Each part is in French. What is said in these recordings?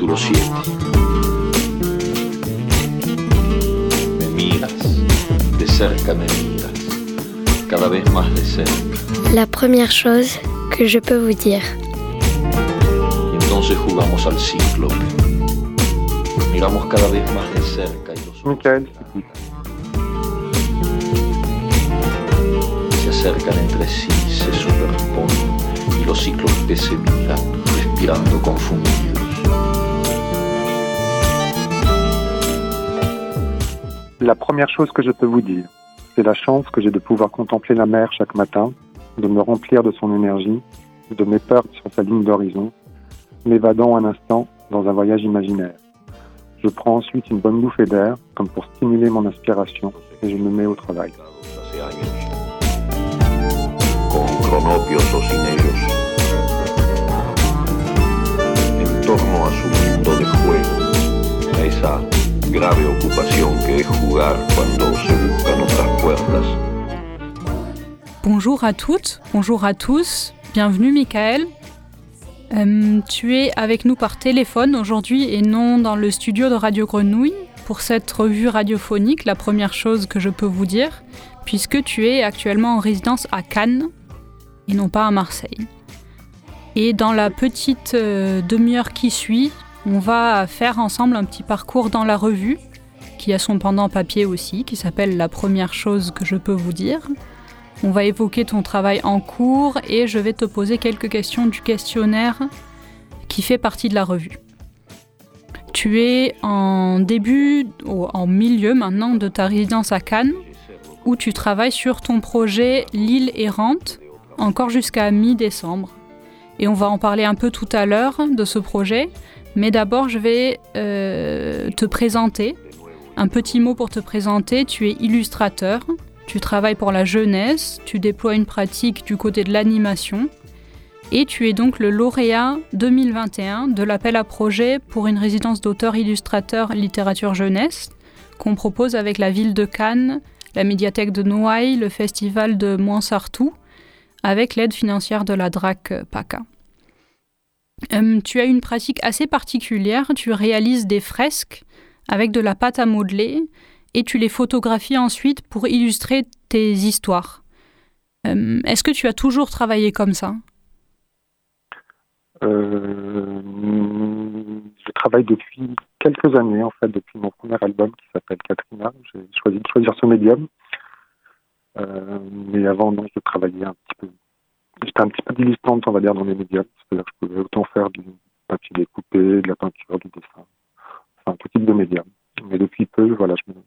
Capítulo 7. Me miras, de cerca me miras, cada vez más de cerca. La première chose que je peux vous dire. Y entonces jugamos al ciclo. Miramos cada vez más de cerca y los Michael, se acercan entre sí, se superponen y los ciclos que se miran, respirando confundidos. La première chose que je peux vous dire, c'est la chance que j'ai de pouvoir contempler la mer chaque matin, de me remplir de son énergie, de mes peurs sur sa ligne d'horizon, m'évadant un instant dans un voyage imaginaire. Je prends ensuite une bonne bouffée d'air, comme pour stimuler mon inspiration, et je me mets au travail. Bonjour à toutes, bonjour à tous, bienvenue Michael. Euh, tu es avec nous par téléphone aujourd'hui et non dans le studio de Radio Grenouille pour cette revue radiophonique, la première chose que je peux vous dire, puisque tu es actuellement en résidence à Cannes et non pas à Marseille. Et dans la petite euh, demi-heure qui suit, on va faire ensemble un petit parcours dans la revue, qui a son pendant papier aussi, qui s'appelle La première chose que je peux vous dire. On va évoquer ton travail en cours et je vais te poser quelques questions du questionnaire qui fait partie de la revue. Tu es en début, ou en milieu maintenant de ta résidence à Cannes, où tu travailles sur ton projet L'île errante, encore jusqu'à mi-décembre. Et on va en parler un peu tout à l'heure de ce projet, mais d'abord je vais euh, te présenter. Un petit mot pour te présenter, tu es illustrateur, tu travailles pour la jeunesse, tu déploies une pratique du côté de l'animation et tu es donc le lauréat 2021 de l'appel à projet pour une résidence d'auteur-illustrateur littérature jeunesse qu'on propose avec la ville de Cannes, la médiathèque de Noailles, le festival de Moinsartou, avec l'aide financière de la DRAC PACA. Euh, tu as une pratique assez particulière, tu réalises des fresques avec de la pâte à modeler et tu les photographies ensuite pour illustrer tes histoires. Euh, Est-ce que tu as toujours travaillé comme ça? Euh, je travaille depuis quelques années, en fait, depuis mon premier album qui s'appelle Katrina. J'ai choisi de choisir ce médium. Euh, mais avant, non, je travaillais un petit peu. J'étais un petit peu dilistante, on va dire, dans les médiums. C'est-à-dire que je pouvais autant faire du papier découpé, de la peinture, du dessin. Enfin, tout type de médium. Mais depuis peu, voilà, je me,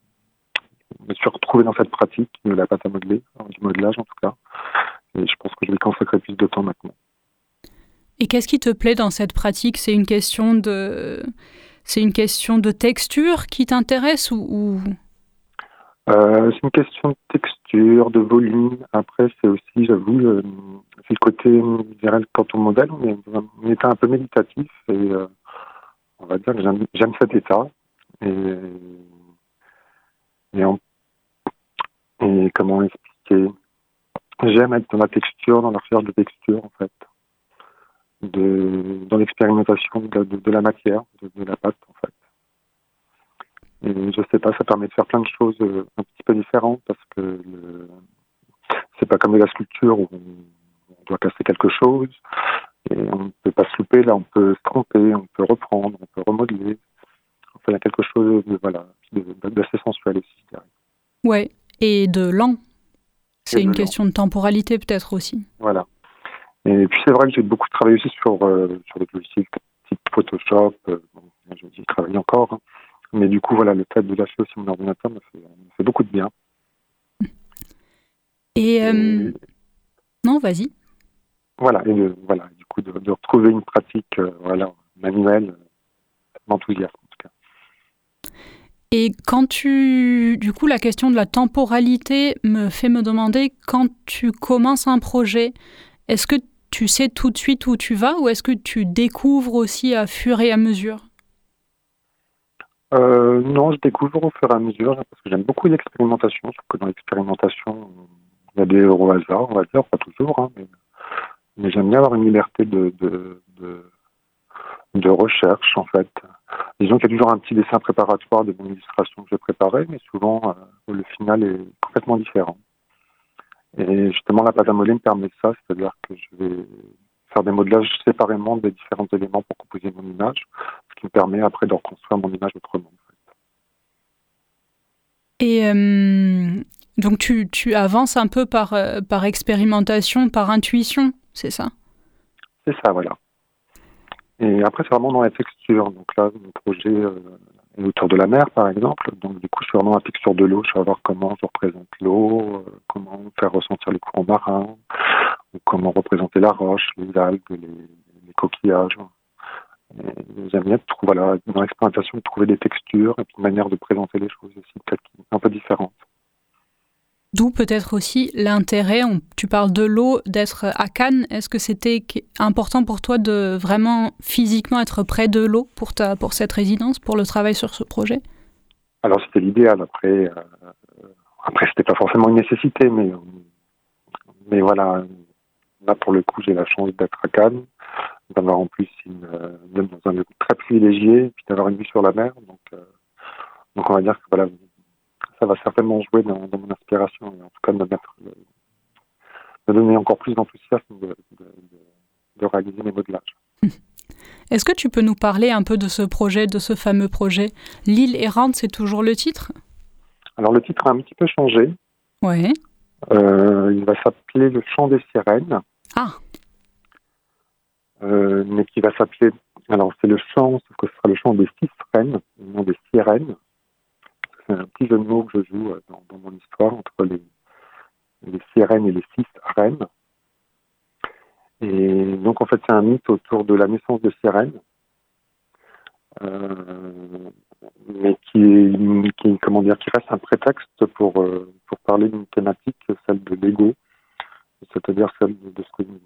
je me suis retrouvé dans cette pratique de la pâte à modeler, hein, du modelage en tout cas. Et je pense que je vais consacrer plus de temps maintenant. Et qu'est-ce qui te plaît dans cette pratique? C'est une question de, c'est une question de texture qui t'intéresse ou. Euh, c'est une question de texture, de volume. Après, c'est aussi, j'avoue, euh, côté, je dirais, on modèle, on est un état un peu méditatif et euh, on va dire que j'aime, cet état. Et, on- comment expliquer? J'aime être dans la texture, dans la recherche de texture, en fait, de, dans l'expérimentation de, la- matière, de, la pâte, en fait. Et je sais pas, ça permet de faire plein de choses euh, un petit peu différentes parce que le... c'est pas comme de la sculpture où on doit casser quelque chose et on ne peut pas se louper. Là, on peut se tromper, on peut reprendre, on peut remodeler. Enfin, il y a quelque chose de voilà d'assez sensuel aussi. Ouais, et de lent. C'est une lent. question de temporalité peut-être aussi. Voilà. Et puis c'est vrai que j'ai beaucoup travaillé aussi sur euh, sur des logiciels type Photoshop. euh, bon, travaille encore, hein. mais du coup voilà le fait de lâcher aussi mon ordinateur me fait, me fait beaucoup de bien. Et euh, Et- non, vas-y. Voilà, et de, voilà, du coup, de, de retrouver une pratique euh, voilà, manuelle euh, m'enthousiasme en tout cas. Et quand tu, du coup, la question de la temporalité me fait me demander quand tu commences un projet, est-ce que tu sais tout de suite où tu vas ou est-ce que tu découvres aussi à fur et à mesure? Euh, non, je découvre au fur et à mesure parce que j'aime beaucoup l'expérimentation. Je trouve que dans l'expérimentation, il y a des euros au hasard, on va dire, pas toujours, hein, mais, mais j'aime bien avoir une liberté de, recherche en fait. Disons qu'il y a toujours un petit dessin préparatoire de mon illustration que j'ai préparé, mais souvent le final est complètement différent. Et justement, la pâte à modeler me permet ça, c'est-à-dire que je vais faire des modelages séparément des différents éléments pour composer mon image, ce qui me permet après de reconstruire mon image autrement. Et euh, donc tu, avances un peu par, euh, par expérimentation, par intuition, c'est ça C'est ça, voilà. Et après, c'est vraiment dans la texture. Donc là, mon projet euh, est autour de la mer, par exemple. Donc du coup, suis vraiment la texture de l'eau. Je vais voir comment je représente l'eau, comment faire ressentir les courants marins, comment représenter la roche, les algues, les, coquillages. J'aime bien voilà, dans l'expérimentation trouver des textures et une manière de présenter les choses aussi peut-être un peu différente. D'où peut-être aussi l'intérêt, tu parles de l'eau, d'être à Cannes. Est-ce que c'était important pour toi de vraiment physiquement être près de l'eau pour, ta, pour cette résidence, pour le travail sur ce projet? Alors c'était l'idéal. Après, euh, après c'était pas forcément une nécessité, mais, mais voilà, Là, pour le coup, j'ai la chance d'être à Cannes, d'avoir en plus une, euh, un lieu très privilégié, puis d'avoir une vue sur la mer. Donc, euh, donc on va dire que voilà, ça va certainement jouer dans, mon inspiration, et en tout cas me mettre, donner encore plus d'enthousiasme de, de, réaliser mes modelages. Est-ce que tu peux nous parler un peu de ce projet, de ce fameux projet? L'île errante, c'est toujours le titre? Alors le titre a un petit peu changé. Oui. Euh, il va s'appeler Le chant des sirènes. Ah. Euh, mais qui va s'appeler. Alors, c'est le chant, sauf que ce sera le chant des six reines, non des sirènes. C'est un petit jeu de mots que je joue euh, dans, mon histoire entre les, sirènes et les six reines. Et donc, en fait, c'est un mythe autour de la naissance de sirènes. Euh, mais qui, comment dire, qui reste un prétexte pour, pour parler d'une thématique, celle de l'ego, c'est-à-dire celle de ce vous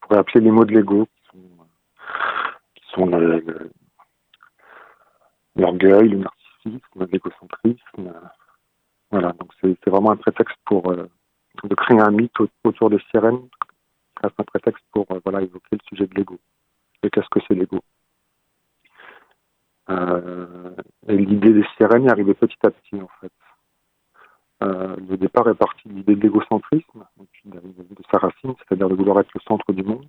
pourrait appeler les mots de l'ego, qui sont, l'orgueil, le narcissisme, l'égocentrisme. Voilà, donc c'est vraiment un prétexte pour euh, de créer un mythe autour des sirènes, un prétexte pour euh, voilà évoquer le sujet de l'ego. Et qu'est-ce que c'est l'ego? Euh, Et l'idée des sirènes est arrivée petit à petit en fait. Euh, le départ est parti de l'idée de l'égocentrisme, de, sa racine, c'est-à-dire de vouloir être le centre du monde.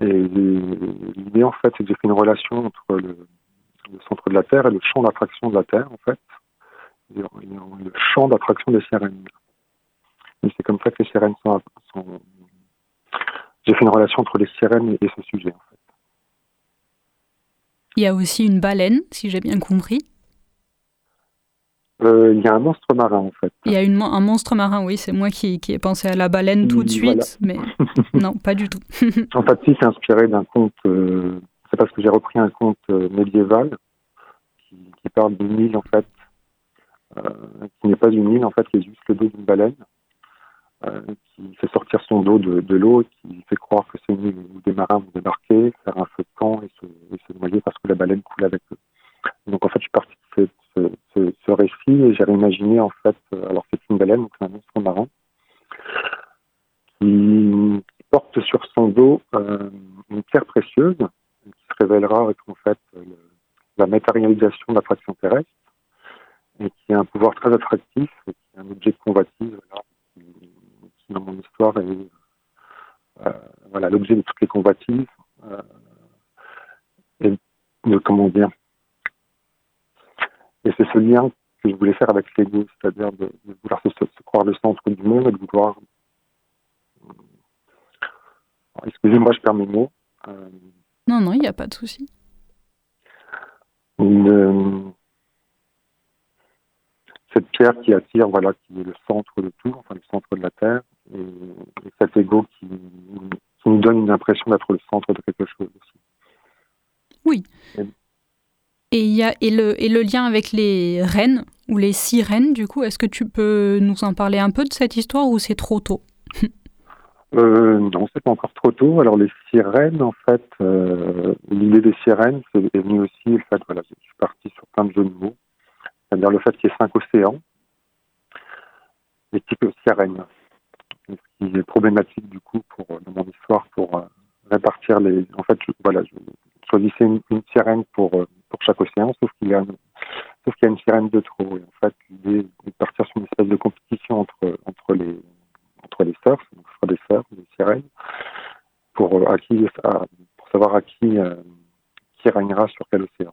Et l'idée, en fait, c'est que j'ai une relation entre le, centre de la Terre et le champ d'attraction de la Terre, en fait. Le champ d'attraction des sirènes. Et c'est comme ça que les sirènes sont. J'ai fait une relation entre les sirènes et ce sujet, en fait. Il y a aussi une baleine, si j'ai bien compris. Euh, il y a un monstre marin en fait. Il y a une, un monstre marin, oui, c'est moi qui, qui ai pensé à la baleine tout de suite, mais non, pas du tout. en fait, si, c'est inspiré d'un conte, euh, parce que j'ai repris un conte euh, médiéval qui, parle d'une île en fait, qui n'est pas une île en fait, qui est juste le dos d'une baleine, qui fait sortir son dos de, de l'eau qui fait croire que c'est une île où des marins vont débarquer, faire un feu de camp et se, noyer parce que la baleine coule avec eux. Donc en fait, je suis parti de ce, récit et j'ai imaginé en fait, euh, alors c'est une baleine, donc c'est un monstre marin, qui porte sur son dos euh, une pierre précieuse révélera être en fait la matérialisation de l'attraction terrestre et qui a un pouvoir très attractif et qui est un objet de convoitise qui, dans mon histoire est euh, voilà l'objet de toutes les convoitises euh, et de comment dire et c'est ce lien que je voulais faire avec l'ego, c'est-à-dire de, vouloir se, croire le centre du monde et de vouloir. Excusez-moi, je perds mes mots. Euh, non, non, il n'y a pas de souci. cette pierre qui attire, voilà, qui est le centre de tout, enfin le centre de la Terre, et, cet ego qui, qui, nous donne une impression d'être le centre de quelque chose aussi. Oui. Et, y a, et, le, et le lien avec les reines, ou les sirènes, du coup, est-ce que tu peux nous en parler un peu de cette histoire ou c'est trop tôt? euh, Non, c'est pas encore trop tôt. Alors les sirènes, en fait, euh, l'idée des sirènes, c'est venu aussi le fait, voilà, je suis parti sur plein de jeux de mots, c'est-à-dire le fait qu'il y ait cinq océans, les types sirènes, ce qui est problématique du coup pour dans mon histoire pour euh, répartir les. En fait, je, voilà, je, choisissais une, sirène pour, pour chaque océan, sauf qu'il y a sauf qu'il y a une sirène de trop. Et en fait, l'idée est de partir sur une espèce de compétition entre, entre les les surfs, donc soit des surfs, des sirènes, pour, à qui, pour savoir à qui, qui régnera sur quel océan.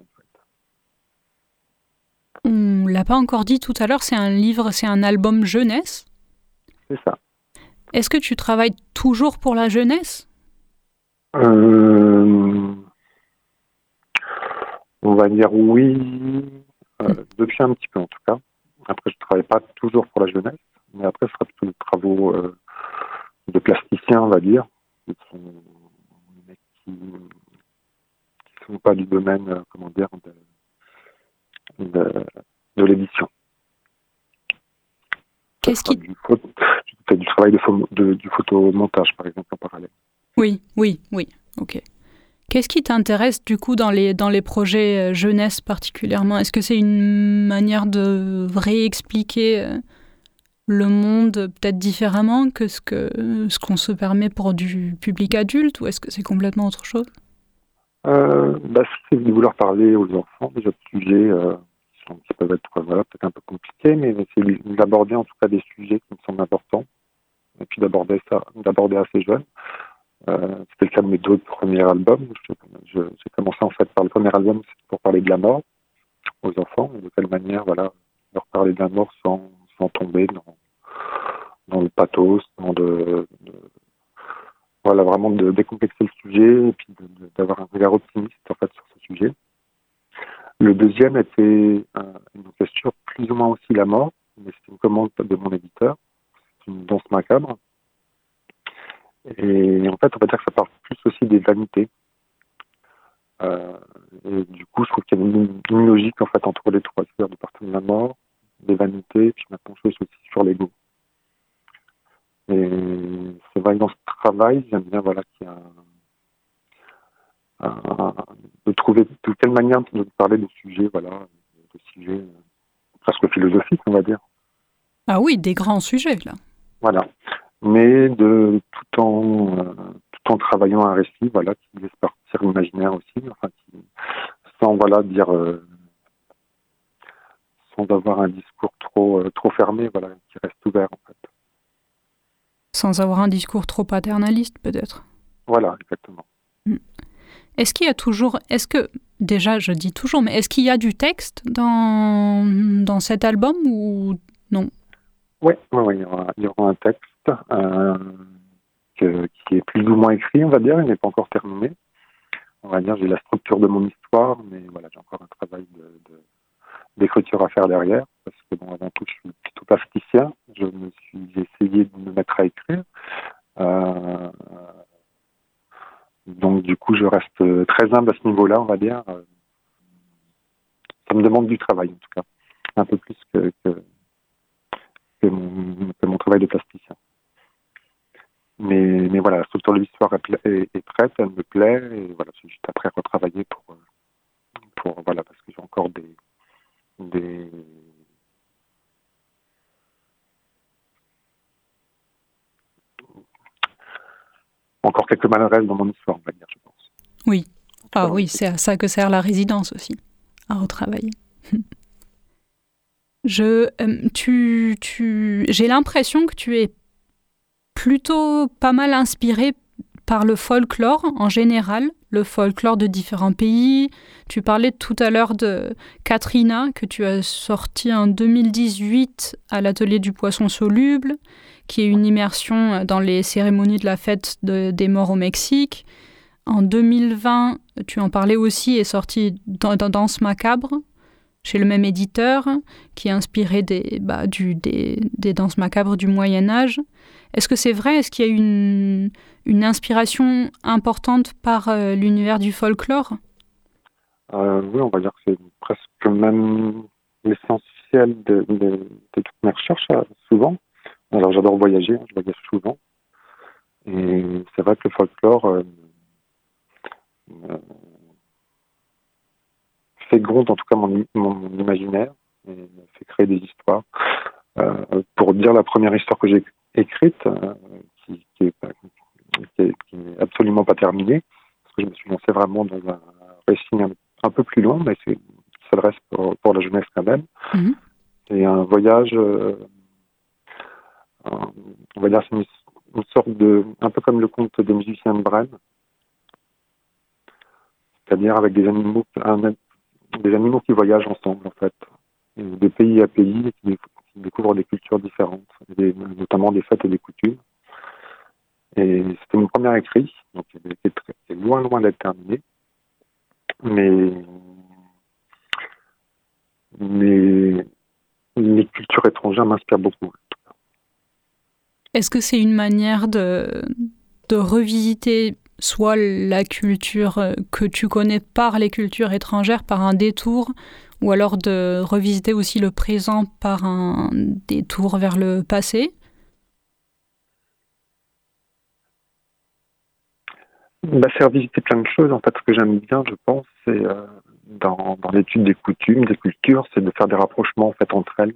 On l'a pas encore dit tout à l'heure, c'est un livre, c'est un album jeunesse? C'est ça. Est-ce que tu travailles toujours pour la jeunesse? Euh, On va dire oui, euh, hmm. depuis un petit peu en tout cas. Après, je ne travaille pas toujours pour la jeunesse, mais après, travaux euh, de plasticiens, on va dire, qui sont, sont pas du domaine, comment dire, de, de, l'édition. Qu'est-ce qui... Du, du travail de, du photomontage, par exemple, en parallèle. Oui, oui, oui, ok. Qu'est-ce qui t'intéresse du coup dans les, dans les projets euh, jeunesse particulièrement? Est-ce que c'est une manière de réexpliquer euh, le monde peut-être différemment que ce que ce qu'on se permet pour du public adulte ou est-ce que c'est complètement autre chose? Euh, bah, C'est de vouloir parler aux enfants déjà de sujets euh, qui, peuvent être voilà, peut-être un peu compliqués, mais c'est d'aborder en tout cas des sujets qui me semblent importants et puis d'aborder ça, d'aborder assez jeune. Euh, C'était le cas de mes deux premiers albums. J'ai commencé en fait par le premier album pour parler de la mort aux enfants et de quelle manière voilà leur parler de la mort sans, sans tomber dans, le pathos, dans de, de voilà, vraiment de décomplexer le sujet et puis d'avoir un regard optimiste en fait sur ce sujet. Le deuxième était une question plus ou moins aussi la mort, mais c'est une commande de mon éditeur. C'est une danse macabre. Et en fait, on va dire que ça parle plus aussi des vanités. Euh, et du coup, je trouve qu'il y a une, logique en fait entre les trois, c'est-à-dire de partir de la mort, des vanités, puis maintenant je suis aussi sur l'ego. Et c'est vrai que dans ce travail, j'aime bien voilà, qu'il y a de trouver de quelle manière de parler de sujets, voilà, de sujets euh, presque philosophiques, on va dire. Ah oui, des grands sujets, là. Voilà. Mais de tout en euh, tout en travaillant un récit, voilà, qui laisse partir l'imaginaire aussi, enfin, qui, sans voilà dire euh, sans avoir un discours trop trop fermé, voilà, qui reste ouvert en fait. Sans avoir un discours trop paternaliste, peut-être? Voilà, exactement. Hmm. Est-ce qu'il y a toujours, est-ce que, déjà je dis toujours, mais est-ce qu'il y a du texte dans, dans cet album ou non? Oui, il, y aura, un texte euh, qui est plus ou moins écrit, on va dire, il n'est pas encore terminé. On va dire, j'ai la structure de mon histoire, mais voilà, j'ai encore un travail de d'écriture à faire derrière, parce que bon, avant tout, je suis plutôt plasticien. Je me suis essayé de me mettre à écrire. Euh, donc du coup, je reste très humble à ce niveau-là, on va dire. Ça me demande du travail, en tout cas, un peu plus que, que, mon, travail de plasticien. Mais, mais voilà, la structure de l'histoire est, prête, elle me plaît, et voilà, suis juste après retravailler pour, pour voilà, parce que j'ai encore des, des encore quelques malheureusses dans mon histoire, on va dire, je pense. Oui. Ah oui, c'est à ça que sert la résidence aussi, à retravailler. Je, euh, tu, tu, j'ai l'impression que tu es plutôt pas mal inspiré par le folklore en général, le folklore de différents pays. Tu parlais tout à l'heure de Katrina, que tu as sorti en 2018 à l'atelier du poisson soluble, qui est une immersion dans les cérémonies de la fête des morts au Mexique. En 2020, tu en parlais aussi, est sorti dans, Danse macabre, chez le même éditeur, qui est inspiré des, bah, des, des danses macabres du Moyen Âge. Est-ce que c'est vrai? Est-ce qu'il y a une, une inspiration importante par euh, l'univers du folklore? Euh, Oui, on va dire que c'est presque même l'essentiel de, toutes mes recherches, euh, souvent. Alors j'adore voyager, hein, je voyage souvent. Et c'est vrai que le folklore fait gronde en tout cas mon, imaginaire et fait créer des histoires. pour dire la première histoire que j'ai écrite, euh, qui, qui, est, absolument pas terminée, parce que je me suis lancé vraiment dans un, récit un, peu plus long, mais c'est qui s'adresse pour, pour, la jeunesse quand même. Mhm. Et un voyage, euh, on va dire, c'est une, sorte de, un peu comme le conte des musiciens de Brême, c'est-à-dire avec des animaux, des animaux qui voyagent ensemble en fait, de pays à pays, qui, découvrent des cultures différentes, notamment des fêtes et des coutumes. Et c'était mon premier écrit, donc c'est loin, loin d'être terminé. Mais, mais les cultures étrangères m'inspirent beaucoup. Est-ce que c'est une manière de, de revisiter soit la culture que tu connais par les cultures étrangères, par un détour, ou alors de revisiter aussi le présent par un détour vers le passé? Bah, C'est revisiter plein de choses. En fait, ce que j'aime bien, je pense, c'est euh, dans, dans l'étude des coutumes, des cultures, c'est de faire des rapprochements en fait entre elles.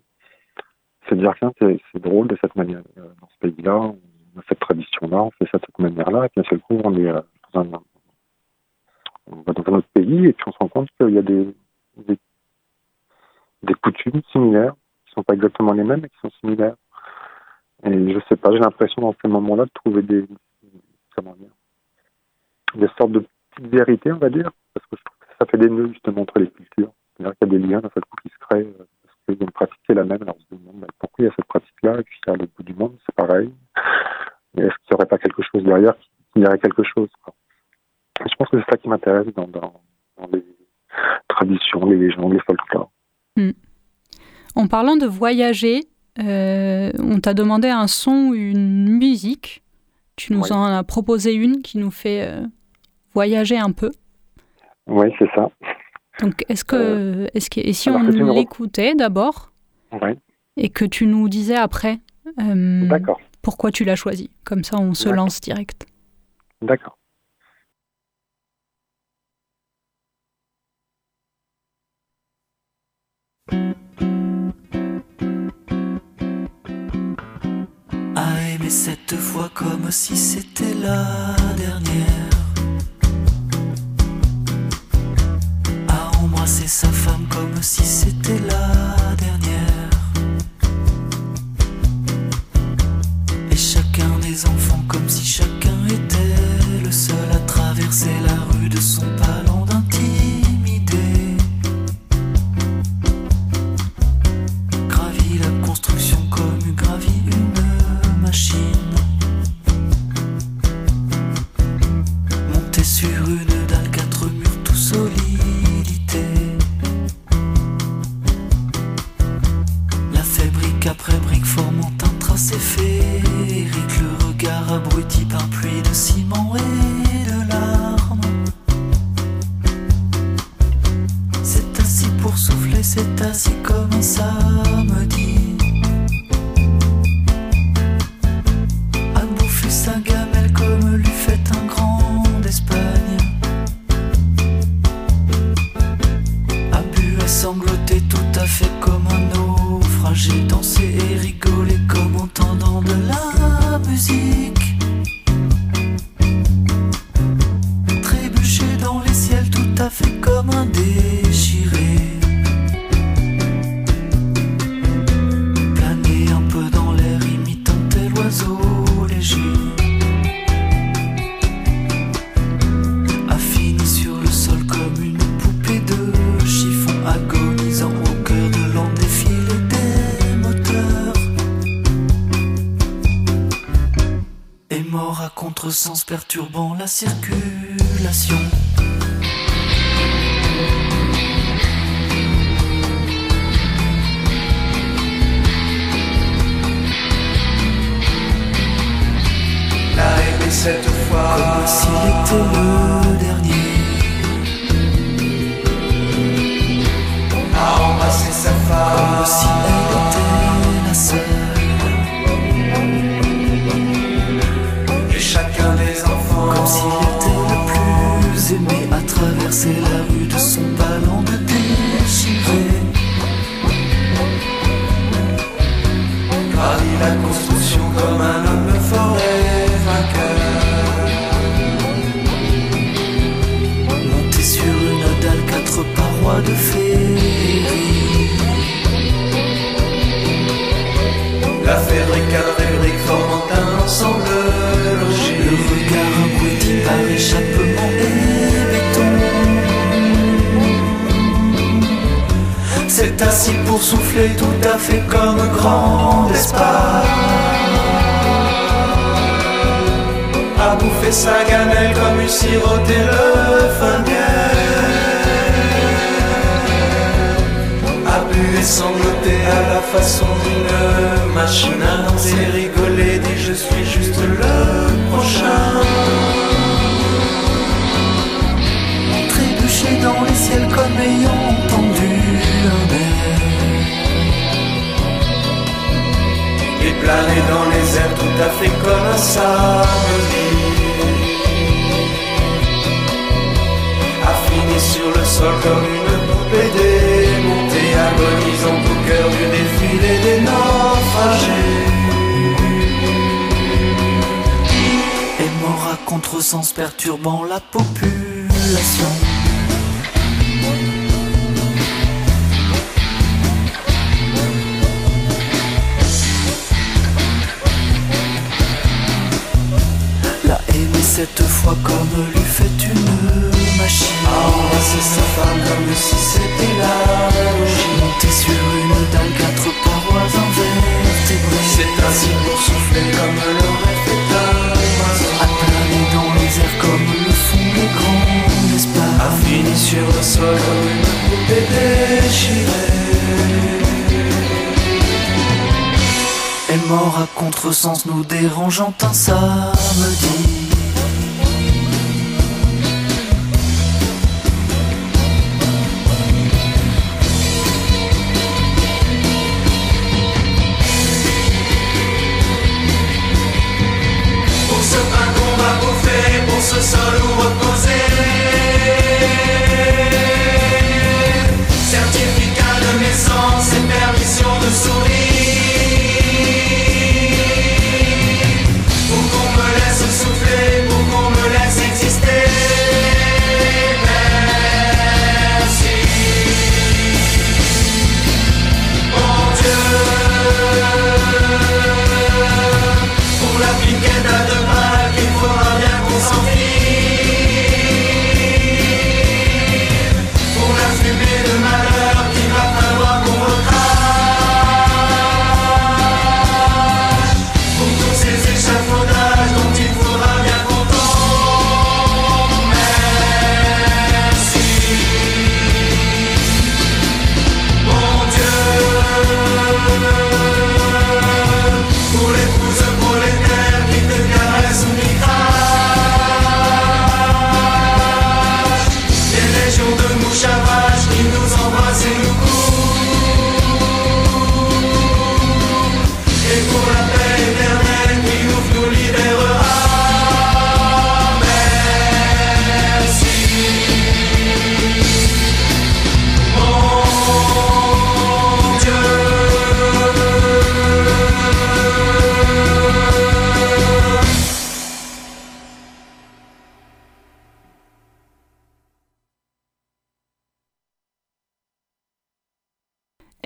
C'est de dire tiens, c'est drôle de cette manière. Euh, dans ce pays-là, on a cette tradition-là, on fait ça de cette manière-là, et puis d'un seul coup, on est euh, dans un, on va dans un autre pays, et puis on se rend compte qu'il y a des, des, des coutumes similaires, qui sont pas exactement les mêmes, mais qui sont similaires. Et je sais pas, j'ai l'impression dans ces moments-là de trouver des, comment dire, des sortes de petites vérités, on va dire, parce que je trouve que ça fait des nœuds justement entre les cultures. C'est-à-dire qu'il y a des liens d'un seul coup qui se créent, euh, parce qu'il y a une pratique qui est la même, alors on se demande pourquoi il y a cette pratique-là, et puis à l'autre bout du monde, c'est pareil. Est-ce qu'il n'y aurait pas quelque chose derrière qui dirait quelque chose quoi? Je pense que c'est ça qui m'intéresse dans, dans, les traditions, les légendes, les folklores. Hmm. En parlant de voyager, euh, on t'a demandé un son ou une musique. Tu nous en as proposé une qui nous fait euh, voyager un peu. Oui, c'est ça. Donc, est-ce que, euh, est-ce que, et si on l'écoutait d'abord et que tu nous disais après pourquoi tu l'as choisi? Comme ça, on se lance direct. D'accord. cette fois comme si c'était la dernière. Sa femme comme si c'était la dernière. Et chacun des enfants comme si chacun était le seul à traverser la rue de son palais perturbant la circulation. L'a aimé cette fois comme s'il était le souffler tout à fait comme grand espace. A bouffer sa gamelle comme une siroté le funguet. A bu et sangloter à la façon d'une machine à danser, rigoler, dit je suis juste le prochain. Dans les ciels comme ayant Et planer dans les airs tout à fait comme un samedi. A fini sur le sol comme une poupée démontée, agonisant au cœur du défilé des naufragés. Et mort à contresens perturbant la population. Cette fois comme lui fait une machine. A embrassé sa femme comme si c'était la logique. Monté sur une dalle, quatre parois invertébrées. C'est ainsi pour souffler comme fait un oiseau. A planer dans les airs comme le font les grands espaces. A fini sur le sol comme une poupée déchirée. est mort à contresens nous dérangeant un samedi.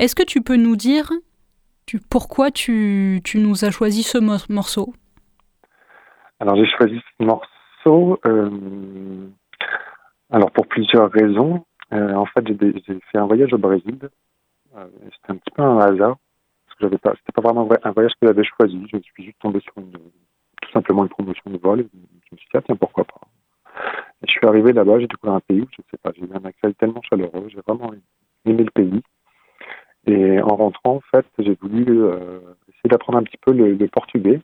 Est-ce que tu peux nous dire pourquoi tu, tu nous as choisi ce mor- morceau? Alors j'ai choisi ce morceau euh, alors pour plusieurs raisons. Euh, en fait, j'ai fait un voyage au Brésil. Euh, C'était un petit peu un hasard parce que j'avais pas, c'était pas vraiment un voy- un voyage que j'avais choisi. Je suis juste tombé sur une, tout simplement une promotion de vol. Je me suis dit ah, tiens pourquoi pas? Je suis arrivé là-bas, j'ai découvert un pays où je sais pas, j'ai eu un accueil tellement chaleureux, j'ai vraiment aimé le pays. Et en rentrant, en fait, j'ai voulu euh, essayer d'apprendre un petit peu le, portugais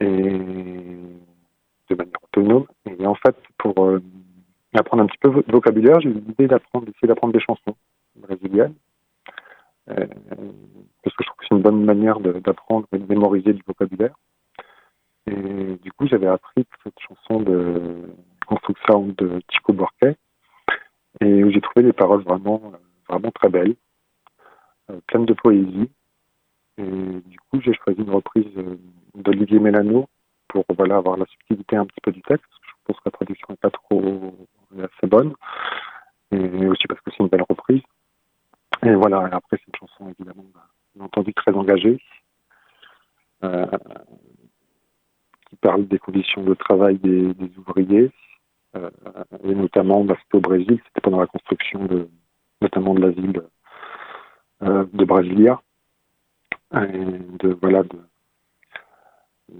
et de manière autonome. Et en fait, pour euh, apprendre un petit peu de vocabulaire, j'ai eu l'idée d'apprendre, d'essayer d'apprendre des chansons brésiliennes. Euh, parce que je trouve que c'est une bonne manière d'apprendre et de mémoriser du vocabulaire. Et du coup, j'avais appris cette chanson de Construction de Chico Buarque et où j'ai trouvé des paroles vraiment, vraiment très belles, euh, pleines de poésie. Et du coup, j'ai choisi une reprise euh, d'Olivier Mélano pour voilà, avoir la subtilité un petit peu du texte. Je pense que la traduction n'est pas trop est assez bonne. Et aussi parce que c'est une belle reprise. Et voilà, après, c'est une chanson évidemment, bah, bien entendu, très engagée. euh, qui parle des conditions de travail des, ouvriers. euh, et notamment, bah, c'était au Brésil, c'était pendant la construction de, notamment de l'asile de Brasilia. voilà,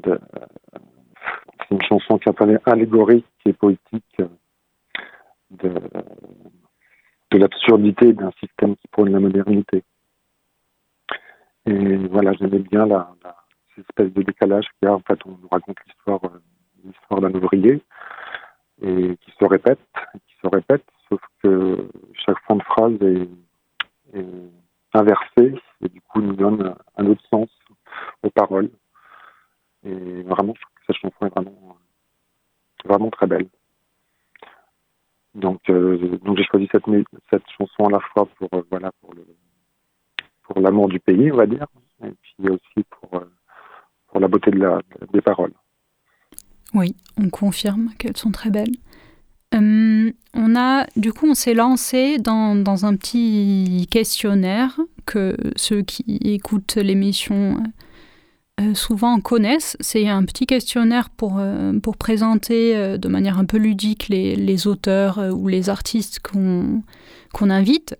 c'est une chanson qui est un allégorique et poétique de, de l'absurdité d'un système qui prône la modernité. Et voilà, j'aimais bien la, cette espèce de décalage qu'il y a. En fait, on nous raconte l'histoire, euh, l'histoire d'un ouvrier et qui se répète, qui se répète, sauf que chaque fin de phrase est, est inversée et du coup nous donne un autre sens aux paroles. Et vraiment, je trouve que cette chanson est vraiment, vraiment très belle. Donc, euh, donc j'ai choisi cette, cette chanson à la fois pour euh, voilà pour le l'amour du pays, on va dire, et puis aussi pour euh, pour la beauté de la, des paroles. Oui, on confirme qu'elles sont très belles. Euh, on a, du coup, on s'est lancé dans, dans, un petit questionnaire que ceux qui écoutent l'émission euh, souvent connaissent. C'est un petit questionnaire pour, euh, pour présenter euh, de manière un peu ludique les, les auteurs ou les artistes qu'on qu'on invite.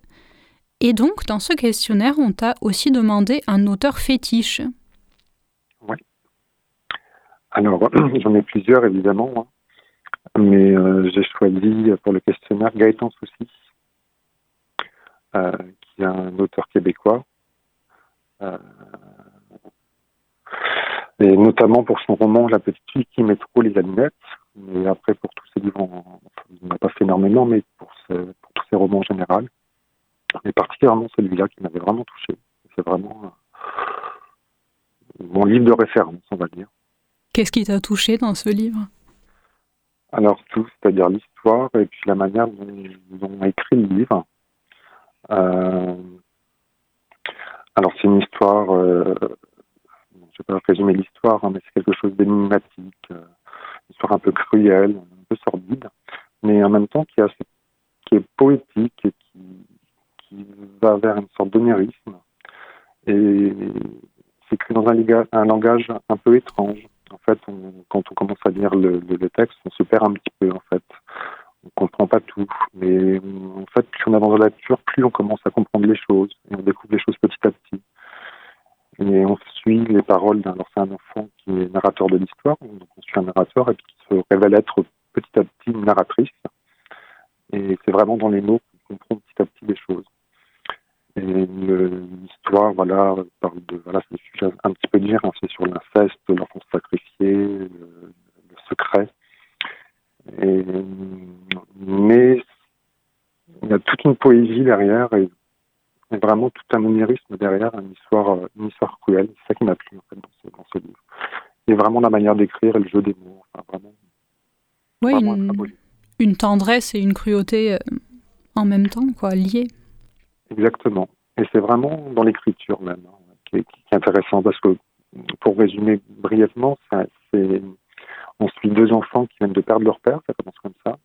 Et donc, dans ce questionnaire, on t'a aussi demandé un auteur fétiche. Oui. Alors, j'en ai plusieurs, évidemment. Hein. Mais j'ai choisi pour le questionnaire Gaëtan Soucy, qui est un auteur québécois. Euh, et notamment pour son roman La petite fille qui met trop les allumettes. Mais après, pour tous ses livres, il n'a pas fait énormément, mais pour, pour, tous ses romans en général. Mais particulièrement celui-là qui m'avait vraiment touché. C'est vraiment euh, mon livre de référence, on va dire. Qu'est-ce qui t'a touché dans ce livre? Alors tout, c'est-à-dire l'histoire et puis la manière dont, dont on a écrit le livre. Euh, alors c'est une histoire euh, je ne vais pas résumer l'histoire, hein, mais c'est quelque chose d'énigmatique, euh, une histoire un peu cruelle, un peu sordide, mais en même temps qui, est poétique et qui, va vers une sorte d'onirisme. Et c'est écrit dans un, langage un peu étrange. En fait, quand on commence à lire le, le, texte, on se perd un petit peu, en fait. On comprend pas tout. Mais en fait, plus on avance dans la lecture, plus on commence à comprendre les choses. Et on découvre les choses petit à petit. Et on suit les paroles d'un enfant qui est narrateur de l'histoire, donc on suit un narrateur et qui se révèle être petit à petit une narratrice. Et c'est vraiment dans les mots qu'on comprend petit à petit les choses. Et l'histoire, voilà, parle de, voilà, c'est un petit peu différents, c'est sur l'inceste, l'enfant sacrifié, le, secret. Et, mais il y a toute une poésie derrière et vraiment tout un onirisme derrière, une histoire, une histoire cruelle. C'est ça qui m'a plu en fait, dans, ce, dans ce livre. Et vraiment la manière d'écrire et le jeu des mots. Enfin, vraiment, oui, vraiment une, une, tendresse et une cruauté euh, en même temps, quoi, liées. Exactement. Et c'est vraiment dans l'écriture même hein, qui, est, qui, est, intéressant parce que, pour résumer brièvement, c'est on suit deux enfants qui viennent de perdre leur père, ça commence comme ça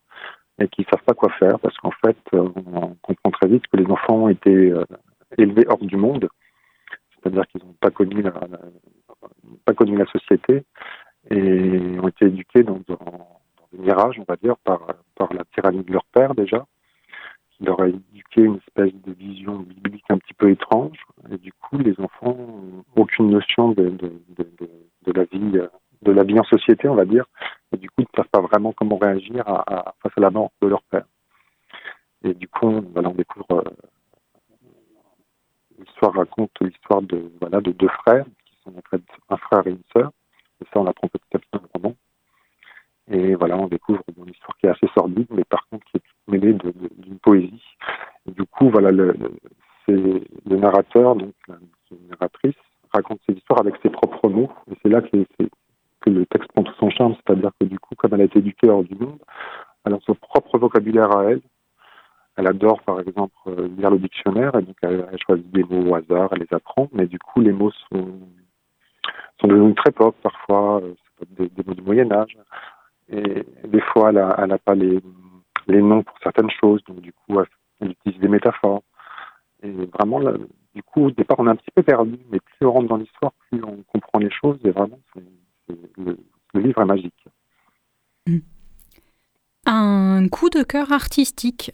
et qui ne savent pas quoi faire parce qu'en fait, euh, on comprend très vite que les enfants ont été euh, élevés hors du monde, c'est-à-dire qu'ils n'ont pas connu la, société et ont été éduqués dans, des mirages, on va dire, par, la tyrannie de leur père déjà, qui leur a éduqué une espèce de vision biblique un petit peu étrange. Et du coup, les enfants n'ont aucune notion de, la vie, de la vie en société, on va dire, et du coup, ils ne savent pas vraiment comment réagir à, à, face à la mort de leur père. Et du coup, voilà, on découvre euh, l'histoire raconte l'histoire de voilà de deux frères qui sont en fait un frère et une sœur. Et ça, on apprend petit à petit dans le roman. Et voilà, on découvre une histoire qui est assez sordide, mais par contre qui est mêlée d'une poésie. Et du coup, voilà, le, le, le narrateur, donc la, la narratrice, raconte ses histoires avec ses propres mots. Et c'est là que c'est le texte prend tout son charme, c'est-à-dire que du coup, comme elle a été éduquée hors du monde, elle a son propre vocabulaire à elle. Elle adore, par exemple, euh, lire le dictionnaire, et donc elle, choisit des mots au hasard, elle les apprend, mais du coup, les mots sont, devenus très pop, parfois, euh, des, des, mots du Moyen-Âge, et des fois, elle n'a pas les, noms pour certaines choses, donc du coup, elle, utilise des métaphores. Et vraiment, du coup, au départ, on est un petit peu perdu, mais plus on rentre dans l'histoire, plus on comprend les choses, et vraiment, c'est le, le, livre est magique. Un coup de cœur artistique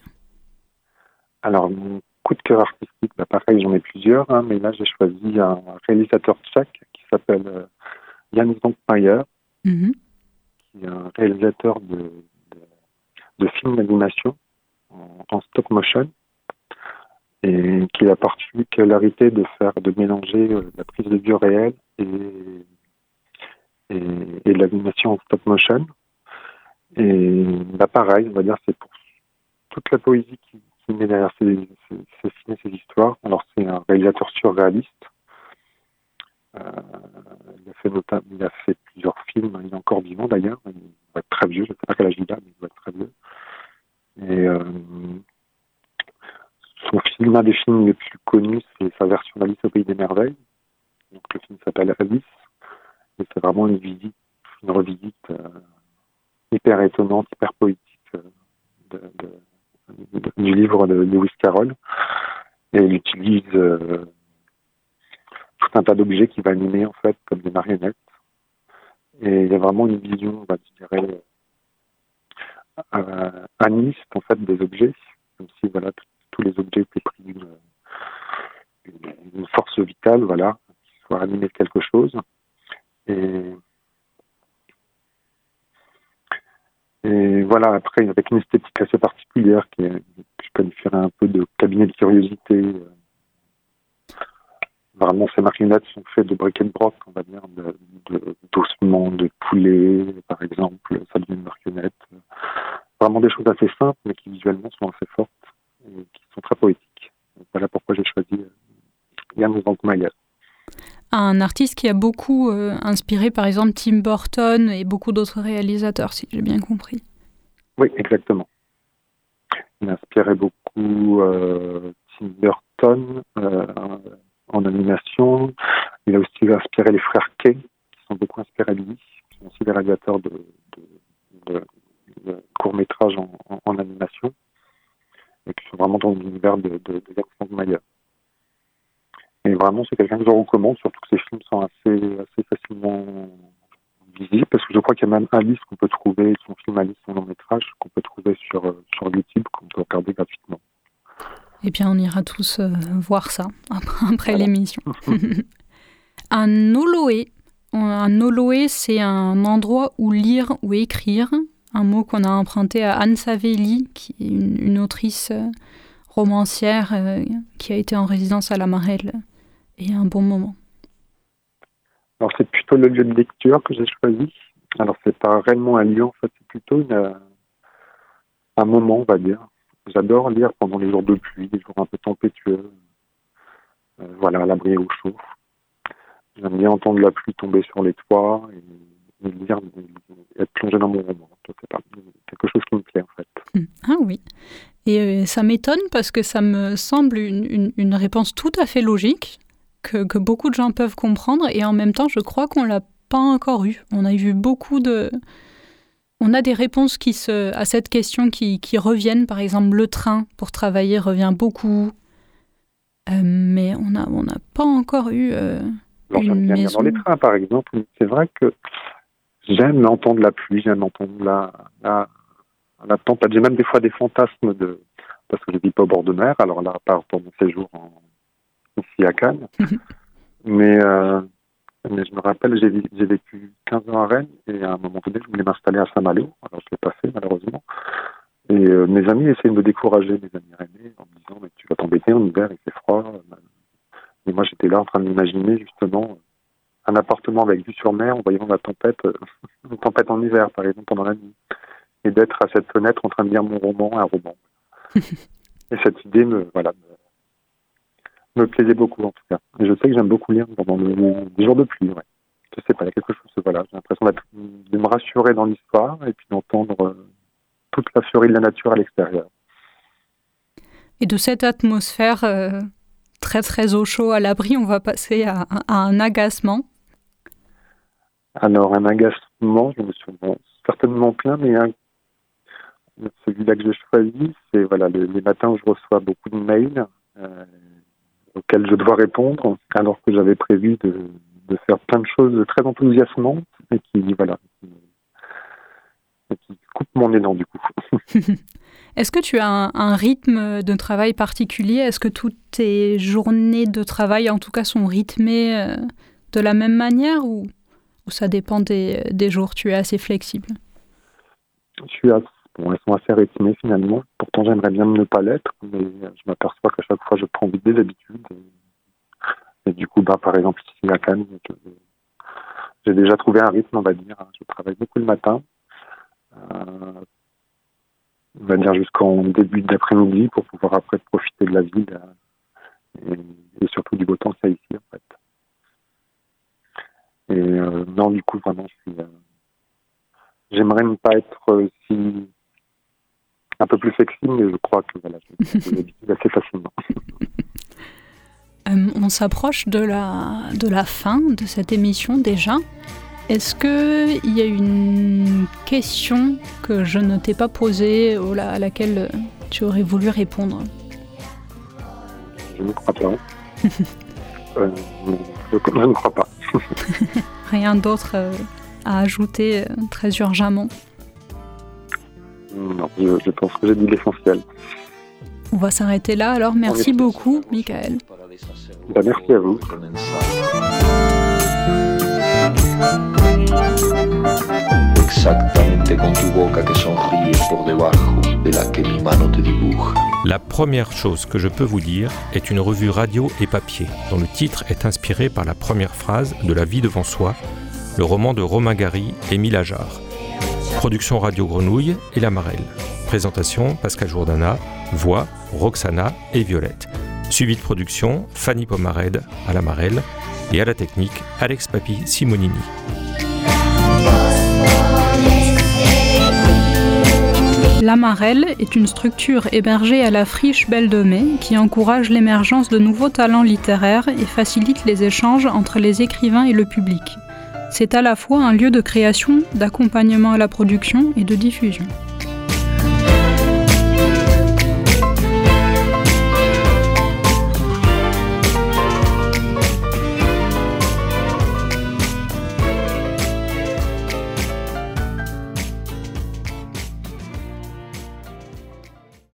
Alors, mon coup de cœur artistique, bah, pareil, j'en ai plusieurs, hein, mais là j'ai choisi un réalisateur tchèque qui s'appelle euh, Jan Zonkmeier, Mhm. qui est un réalisateur de, de, de films d'animation en, en stop motion et qui a la particularité de faire de mélanger euh, la prise de vue réelle et, et, et l'animation en stop motion. Et là, pareil, on va dire, c'est pour toute la poésie qui, qui met derrière ces, ces, films et ces histoires. Alors, c'est un réalisateur surréaliste. Euh, il, a fait plusieurs films, il est encore vivant d'ailleurs, il va être très vieux, je ne sais pas quel âge il a, mais il va être très vieux. Et euh, son film, un des films les plus connus, c'est sa version d'Alice au Pays des Merveilles. Donc le film s'appelle Alice, et c'est vraiment une visite, une revisite euh, hyper étonnante, hyper poétique euh, du livre de Lewis Carroll. Et il utilise euh, tout un tas d'objets qu'il va animer en fait comme des marionnettes. Et il y a vraiment une vision, je dirais, euh, animiste en fait des objets, comme si voilà tous les objets étaient pris d'une une, force vitale, voilà, qui soit animés de quelque chose. Et, et voilà, après, avec une esthétique assez particulière qui est, je qualifierais un peu de cabinet de curiosité. euh, Vraiment, ces marionnettes sont faites de brick and broc, on va dire, de, de, d'ossements de poulet, par exemple, ça devient une marionnette. Vraiment des choses assez simples, mais qui visuellement sont assez fortes et qui sont très poétiques. Voilà pourquoi j'ai choisi euh, Jan Zankmayer. Un artiste qui a beaucoup euh, inspiré par exemple Tim Burton et beaucoup d'autres réalisateurs, si j'ai bien compris. Oui, exactement. Il a inspiré beaucoup euh, Tim Burton euh, en animation. Il a aussi inspiré les frères Kay, qui sont beaucoup inspirés de lui, qui sont aussi des réalisateurs de, courts-métrages en, animation, et qui sont vraiment dans l'univers de, de, de Zankmayer. Et vraiment, c'est quelqu'un que je recommande, surtout que ses films sont assez, assez facilement visibles, parce que je crois qu'il y a même Alice qu'on peut trouver, son film Alice, son long métrage, qu'on peut trouver sur, euh, sur YouTube, qu'on peut regarder gratuitement. Eh bien, on ira tous euh, voir ça après, Voilà. l'émission. un oloé. Un oloé, c'est un endroit où lire ou écrire. Un mot qu'on a emprunté à Anne Savelli, qui est une, une autrice euh, romancière euh, qui a été en résidence à la Marelle et un bon moment. Alors c'est plutôt le lieu de lecture que j'ai choisi. Alors c'est pas réellement un lieu, en fait, c'est plutôt une, euh, un moment, on va dire. J'adore lire pendant les jours de pluie, les jours un peu tempétueux. Euh, voilà, à l'abri au chaud. J'aime bien entendre la pluie tomber sur les toits et, et lire, et être plongé dans mon roman. Pas, quelque chose qui me plaît en fait. Ah oui. Et euh, ça m'étonne parce que ça me semble une, une- une réponse tout à fait logique, que, que beaucoup de gens peuvent comprendre, et en même temps, je crois qu'on l'a pas encore eu. On a eu beaucoup de... On a des réponses qui se, à cette question qui, qui reviennent. Par exemple, le train pour travailler revient beaucoup. Euh, mais on n'a on n'a pas encore eu... euh, Alors Une maison. dans les trains par exemple. C'est vrai que j'aime entendre la pluie, j'aime entendre la, la, la tempête. J'ai même des fois des fantasmes de parce que je vis pas au bord de mer. Alors là, à part pour mon séjour en, ici à Cannes. mais, euh, mais je me rappelle, j'ai vécu 15 ans à Rennes et à un moment donné, je voulais m'installer à Saint-Malo. Alors je l'ai pas fait malheureusement. Et euh, mes amis essayaient de me décourager, mes amis rennais, en me disant mais tu vas t'embêter en hiver, il fait froid. Et moi j'étais là en train d'imaginer justement un appartement avec vue sur mer en voyant la tempête, euh, une tempête en hiver par exemple pendant la nuit. Et d'être à cette fenêtre en train de lire mon roman, un roman. et cette idée me, voilà, me, me plaisait beaucoup en tout cas. Et je sais que j'aime beaucoup lire pendant le- les jours de pluie. Ouais. Je sais pas, il y a quelque chose, voilà, j'ai l'impression de me rassurer dans l'histoire et puis d'entendre euh, toute la furie de la nature à l'extérieur. Et de cette atmosphère euh, très très au chaud à l'abri, on va passer à, à un agacement. Alors, un agacement, je me souviens certainement plein, mais un- celui-là que j'ai choisi, c'est voilà, les, les matins où je reçois beaucoup de mails euh, auxquels je dois répondre, alors que j'avais prévu de, de faire plein de choses très enthousiasmantes et qui, voilà, qui, et qui coupent mon élan du coup. Est-ce que tu as un, rythme de travail particulier? Est-ce que toutes tes journées de travail, en tout cas, sont rythmées euh, de la même manière ou, ça dépend des, jours? Tu es assez flexible? Je suis assez, elles sont assez rythmées finalement. Pourtant, j'aimerais bien ne pas l'être, mais je m'aperçois qu'à chaque fois, je prends vite des habitudes. Et, du coup, bah, par exemple, ici à Cannes, j'ai déjà trouvé un rythme, on va dire. Je travaille beaucoup le matin. Euh, on va dire jusqu'en début d'après-midi pour pouvoir après profiter de la ville euh, et, surtout du beau temps a ici en fait. Et euh, non, du coup, vraiment, je suis. J'aimerais ne pas être si. Un peu plus sexy, mais je crois que voilà, je l'habitude assez facilement. on s'approche de la, de la fin de cette émission déjà. Est-ce qu'il y a une question que je ne t'ai pas posée ou à laquelle tu aurais voulu répondre? Je ne crois pas. Euh, je, ne crois pas. Rien d'autre euh, à ajouter euh, très urgemment Non, je, pense que j'ai dit l'essentiel. On va s'arrêter là alors. Merci beaucoup, Michael. Bah, merci à vous. La première chose que je peux vous dire est une revue radio et papier, dont le titre est inspiré par la première phrase de La vie devant soi, le roman de Romain Gary et Émile Ajar. Production Radio Grenouille et La Marelle. Présentation Pascal Jourdana, voix Roxana et Violette. Suivi de production Fanny Pomared à La Marelle et à la technique Alex Papi Simonini. L'Amarelle est une structure hébergée à la friche Belle de Mai qui encourage l'émergence de nouveaux talents littéraires et facilite les échanges entre les écrivains et le public. C'est à la fois un lieu de création, d'accompagnement à la production et de diffusion.